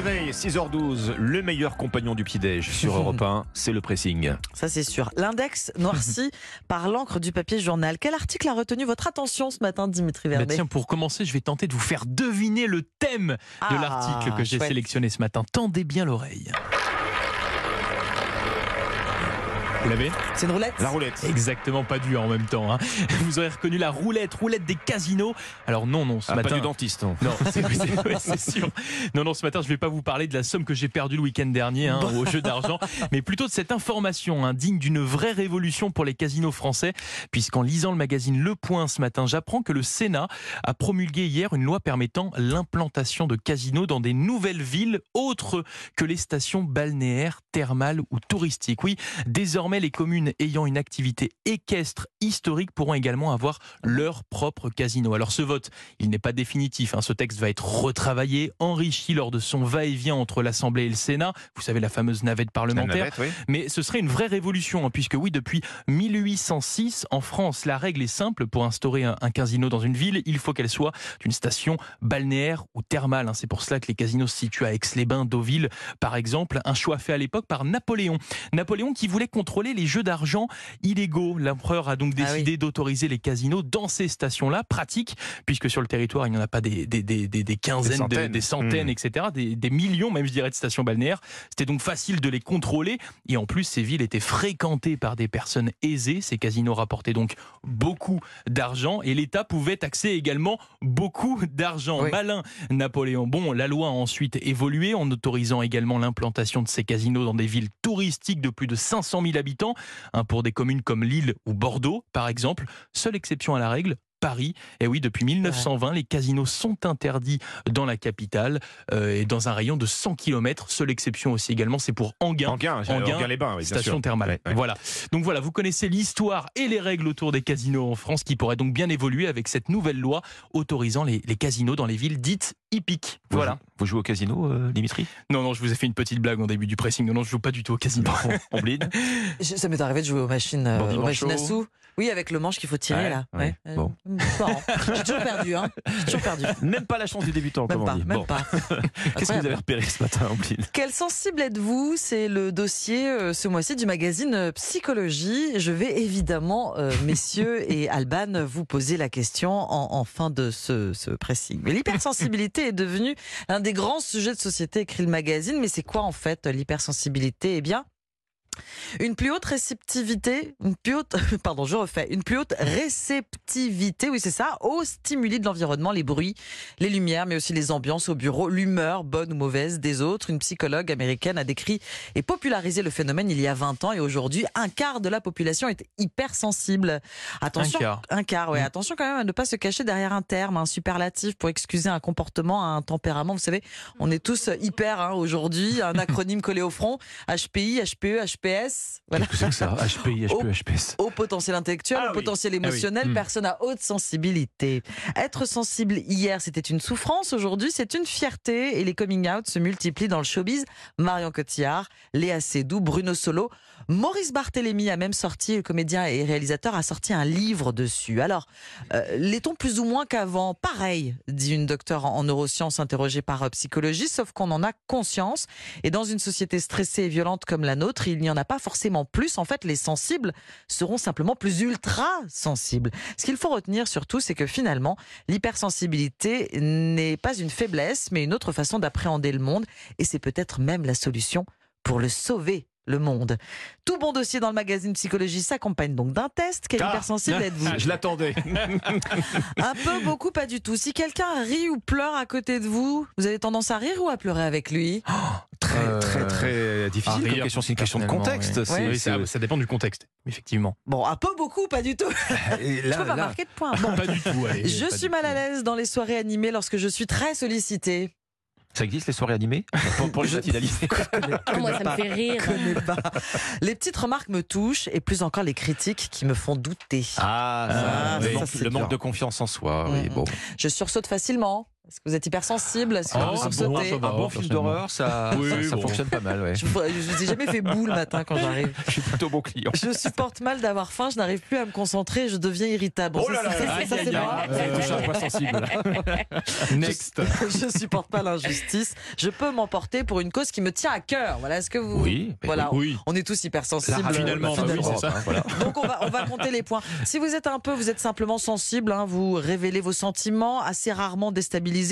réveil, 6h12, le meilleur compagnon du petit-déj sur Europe 1, c'est le pressing. Ça, c'est sûr. L'index noirci par l'encre du papier journal. Quel article a retenu votre attention ce matin, Dimitri Bah Verdet? tiens, pour commencer, je vais tenter de vous faire deviner le thème de Ah, l'article que j'ai sélectionné ce matin. Tendez bien l'oreille. Vous l'avez C'est une roulette La roulette. Exactement, pas dur en même temps. hein. Vous aurez reconnu la roulette, roulette des casinos. Alors non, non, ce Ah, matin... pas du dentiste. non. Non, c'est ouais, sûr. Non, non, ce matin, je vais pas vous parler de la somme que j'ai perdue le week-end dernier hein, au jeu d'argent, mais plutôt de cette information hein, digne d'une vraie révolution pour les casinos français, puisqu'en lisant le magazine Le Point ce matin, j'apprends que le Sénat a promulgué hier une loi permettant l'implantation de casinos dans des nouvelles villes autres que les stations balnéaires, thermales ou touristiques. Oui, désormais, les communes ayant une activité équestre historique pourront également avoir leur propre casino. Alors ce vote, il n'est pas définitif. hein. Ce texte va être retravaillé, enrichi lors de son va-et-vient entre l'Assemblée et le Sénat. Vous savez, la fameuse navette parlementaire. navette, oui. Mais ce serait une vraie révolution, hein, puisque oui, depuis 1806, en France, la règle est simple. Pour instaurer un, un casino dans une ville, il faut qu'elle soit une station balnéaire ou thermale. hein. C'est pour cela que les casinos se situent à Aix-les-Bains, Deauville, par exemple. Un choix fait à l'époque par Napoléon. Napoléon qui voulait contrôler les jeux d'argent illégaux. L'empereur a donc Ah décidé d'autoriser les casinos dans ces stations-là. Pratique, puisque sur le territoire, il n'y en a pas des, des, des, des- des quinzaines, Des de- centaines. des centaines, Mmh. etc. Des, des millions, même je dirais, de stations balnéaires. C'était donc facile de les contrôler. Et en plus, ces villes étaient fréquentées par des personnes aisées. Ces casinos rapportaient donc beaucoup d'argent. Et l'État pouvait taxer également beaucoup d'argent. Oui. Malin, Napoléon. Bon, la loi a ensuite évolué en autorisant également l'implantation de ces casinos dans des villes touristiques de plus de 500 000 habitants. Hein, pour des communes comme Lille ou Bordeaux, par exemple. Seule exception à la règle, Paris. Et oui, depuis 1920, les casinos sont interdits dans la capitale euh, et dans un rayon de 100 km. Seule exception aussi également, c'est pour Anguin. Anguin, Anguin, Anguin les bains, oui, Station thermale. Ouais, ouais. Voilà. Donc voilà, vous connaissez l'histoire et les règles autour des casinos en France qui pourraient donc bien évoluer avec cette nouvelle loi autorisant les, les casinos dans les villes dites hippiques. Vous Voilà. jou- Vous jouez au casino, euh, Dimitri? Non, non, je vous ai fait une petite blague en début du pressing. Non, non, je joue pas du tout au casino. On bleed Je- Ça m'est arrivé de jouer aux machines, euh, aux machines à sous. Oui, avec le manche qu'il faut tirer Ouais, là. ouais, Euh, bon. J'ai toujours perdu, hein. J'ai toujours perdu. Même pas la chance du débutant, Même comme pas, on dit. même Bon. pas. Qu'est-ce que vous avez repéré ce matin, bleed Quel sensible êtes-vous? C'est le dossier euh, ce mois-ci du magazine Psychologie. Je vais évidemment, euh, messieurs et Alban, vous poser la question en, en fin de ce, ce pressing. Mais L'hypersensibilité est devenue un des grands sujets de société, écrit le magazine. Mais c'est quoi en fait l'hypersensibilité? Eh bien, une plus haute réceptivité, une plus haute, pardon, je refais, une plus haute réceptivité, oui c'est ça, aux stimuli de l'environnement, les bruits, les lumières, mais aussi les ambiances au bureau, l'humeur, bonne ou mauvaise, des autres. Une psychologue américaine a décrit et popularisé le phénomène il y a 20 ans et aujourd'hui, un quart de la population est hypersensible. Attention, Un quart. un quart, ouais. Mm. Attention quand même à ne pas se cacher derrière un terme, un superlatif pour excuser un comportement, un tempérament. Vous savez, on est tous hyper hein, aujourd'hui, un acronyme collé au front, HPI, HPE, HPS. Voilà. Qu'est-ce que c'est que ça? HPI. HPE, HPS. Au potentiel intellectuel, Ah au oui. potentiel Ah oui. émotionnel, Mm. personne à haute sensibilité. Être sensible hier, c'était une souffrance. Aujourd'hui, c'est une fierté. Et les coming out se multiplient dans le showbiz. Marion Cotillard, Léa Seydoux, Bruno Solo. Maurice Barthélémy a même sorti, le comédien et réalisateur, a sorti un livre dessus. Alors, euh, l'est-on plus ou moins qu'avant? Pareil, dit une docteure en en neurosciences interrogée par euh, Psychologie, sauf qu'on en a conscience. Et dans une société stressée et violente comme la nôtre, il n'y en a pas forcément plus. En fait, les sensibles seront simplement plus ultra sensibles. Ce qu'il faut retenir surtout, c'est que finalement, l'hypersensibilité n'est pas une faiblesse, mais une autre façon d'appréhender le monde. Et c'est peut-être même la solution pour le sauver. Le monde. Tout bon dossier dans le magazine Psychologie s'accompagne donc d'un test. Quel Ah. hypersensible êtes-vous? Je l'attendais. Un peu, beaucoup, pas du tout. Si quelqu'un rit ou pleure à côté de vous, vous avez tendance à rire ou à pleurer avec lui? Très, Euh, très, très difficile comme rire, question. C'est une question de contexte. oui. c'est- Oui, c'est- ça, ça dépend du contexte, effectivement. Bon, un peu, beaucoup, pas du tout. Et Je là, peux pas là, marquer de point. Bon. Pas du tout. allez, Je pas suis mal à l'aise dans les soirées animées lorsque je suis très sollicitée. Ça existe les soirées animées? Pour, pour les Je- Ah, moi, ça me fait rire. connais pas. Les petites remarques me touchent et plus encore les critiques qui me font douter. Ah, ça, Ah, le, ça, manque, le de confiance en soi. Oui, Mhm. bon. Je sursaute facilement. Est-ce que vous êtes hypersensible Est-ce que Oh, vous ah bon. Un bon film d'horreur, ça, Oui, ça, ça bon. fonctionne pas mal. Ouais. Je je vous ai jamais fait boule le matin quand j'arrive. Je suis plutôt bon client. Je supporte mal d'avoir faim, je n'arrive plus à me concentrer, je deviens irritable. Oh là là ça, là, c'est moi. Point sensible. Next. Je supporte pas l'injustice. Je peux m'emporter pour une cause qui me tient à cœur. Voilà, est-ce que vous Oui, Voilà, oui. on est tous hypersensibles. radio, finalement, bah, bah oui, ça. hein, voilà. Donc on va, on va compter les points. Si vous êtes un peu, vous êtes simplement sensible, hein, vous révélez vos sentiments, assez rarement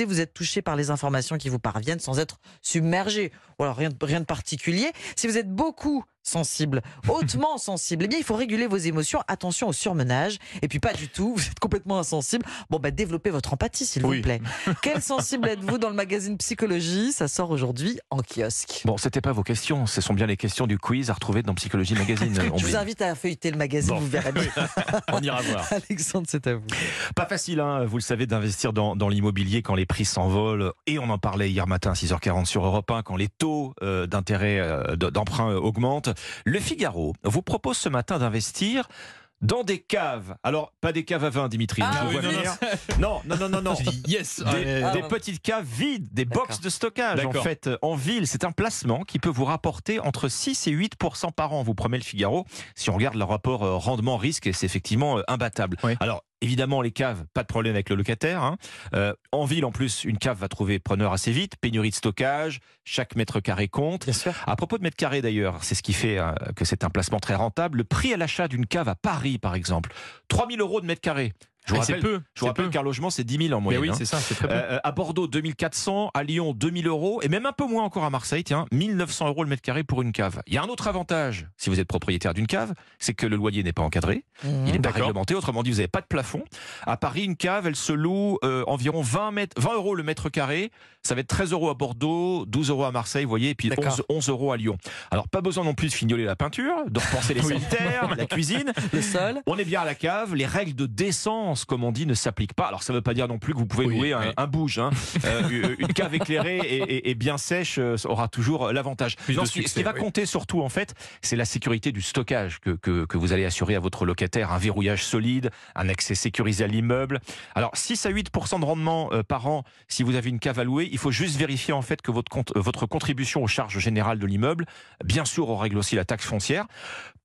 vous êtes touché par les informations qui vous parviennent sans être submergé. Rien, de- rien de particulier. Si vous êtes beaucoup sensible, hautement sensible, eh bien il faut réguler vos émotions. Attention au surmenage. Et puis pas du tout, vous êtes complètement insensible. Bon bah développez votre empathie s'il Oui. vous plaît. Quel sensible êtes-vous dans le magazine Psychologie? Ça sort aujourd'hui en kiosque. Bon, c'était pas vos questions, ce sont bien les questions du quiz à retrouver dans Psychologie Magazine. Je vous invite à feuilleter le magazine, Bon. vous verrez bien. On ira voir. Alexandre, c'est à vous. Pas facile, hein, vous le savez, d'investir dans, dans l'immobilier quand les prix s'envolent. Et on en parlait hier matin à 6h40 sur Europe 1, quand les taux euh, d'intérêt euh, d'emprunt euh, augmentent. Le Figaro vous propose ce matin d'investir dans des caves. Alors, pas des caves à vin, Dimitri. Ah je vous oui, vois non, venir. non, non, non, non, non. Yes. Des. Ah, petites caves vides, des D'accord. box de stockage en fait en ville. C'est un placement qui peut vous rapporter entre 6 et 8% par an, vous promet le Figaro. Si on regarde le rapport euh, rendement-risque, c'est effectivement euh, imbattable. Oui. Alors évidemment les caves, pas de problème avec le locataire. hein. Euh, en ville en plus, une cave va trouver preneur assez vite, pénurie de stockage, chaque mètre carré compte. Bien sûr. À propos de mètres carrés d'ailleurs, c'est ce qui fait euh, que c'est un placement très rentable. Le prix à l'achat d'une cave à Paris par exemple, 3000 euros de mètre carré. Je vous c'est rappelle, peu. je vous rappelle peu. qu'un logement c'est 10 000 en Mais moyenne. oui, hein. c'est ça, c'est très peu. Euh, à Bordeaux, 2400. À Lyon, 2000 euros. Et même un peu moins encore à Marseille, tiens, 1900 euros le mètre carré pour une cave. Il y a un autre avantage, si vous êtes propriétaire d'une cave, c'est que le loyer n'est pas encadré. Il n'est pas réglementé. Autrement dit, vous n'avez pas de plafond. À Paris, une cave, elle se loue euh, environ 20, mètres, 20 euros le mètre carré. Ça va être 13 euros à Bordeaux, 12 euros à Marseille, vous voyez, et puis D'accord. 11, 11 euros à Lyon. Alors, pas besoin non plus de fignoler la peinture, de repenser les sanitaires, la cuisine. Le sol. On est bien à la cave, les règles de décence, comme on dit, ne s'appliquent pas. Alors ça ne veut pas dire non plus que vous pouvez Oui, louer un, oui. un bouge. hein. Euh, une cave éclairée et, et- et bien sèche euh, aura toujours l'avantage. Ce, qui, ce succès, qui va oui. compter surtout, en fait, c'est la sécurité du stockage que, que, que vous allez assurer à votre locataire. Un verrouillage solide, un accès sécurisé à l'immeuble. Alors 6 à 8% de rendement euh, par an si vous avez une cave à louer. Il faut juste vérifier en fait que votre, compte, votre contribution aux charges générales de l'immeuble, bien sûr, on règle aussi la taxe foncière.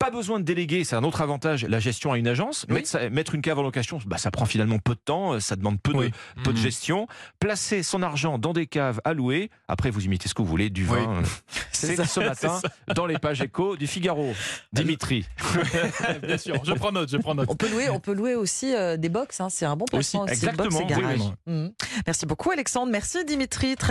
Pas besoin de déléguer, c'est un autre avantage, la gestion à une agence. Oui. Mettre, une cave en location, bah, ça prend finalement peu de temps, euh, ça demande peu, Oui. de, peu de Mhm. gestion. Placer son argent dans des caves à louer, après vous imitez ce que vous voulez, du vin. Oui. euh, C'est ça, ce matin dans les pages écho du Figaro. Dimitri. Bien sûr, je prends note, je prends note. On peut louer, on peut louer aussi euh, des box. hein, c'est un bon placement aussi. Aussi, le box et exactement, garage. Mhm. Merci beaucoup Alexandre. Merci Dimitri. Très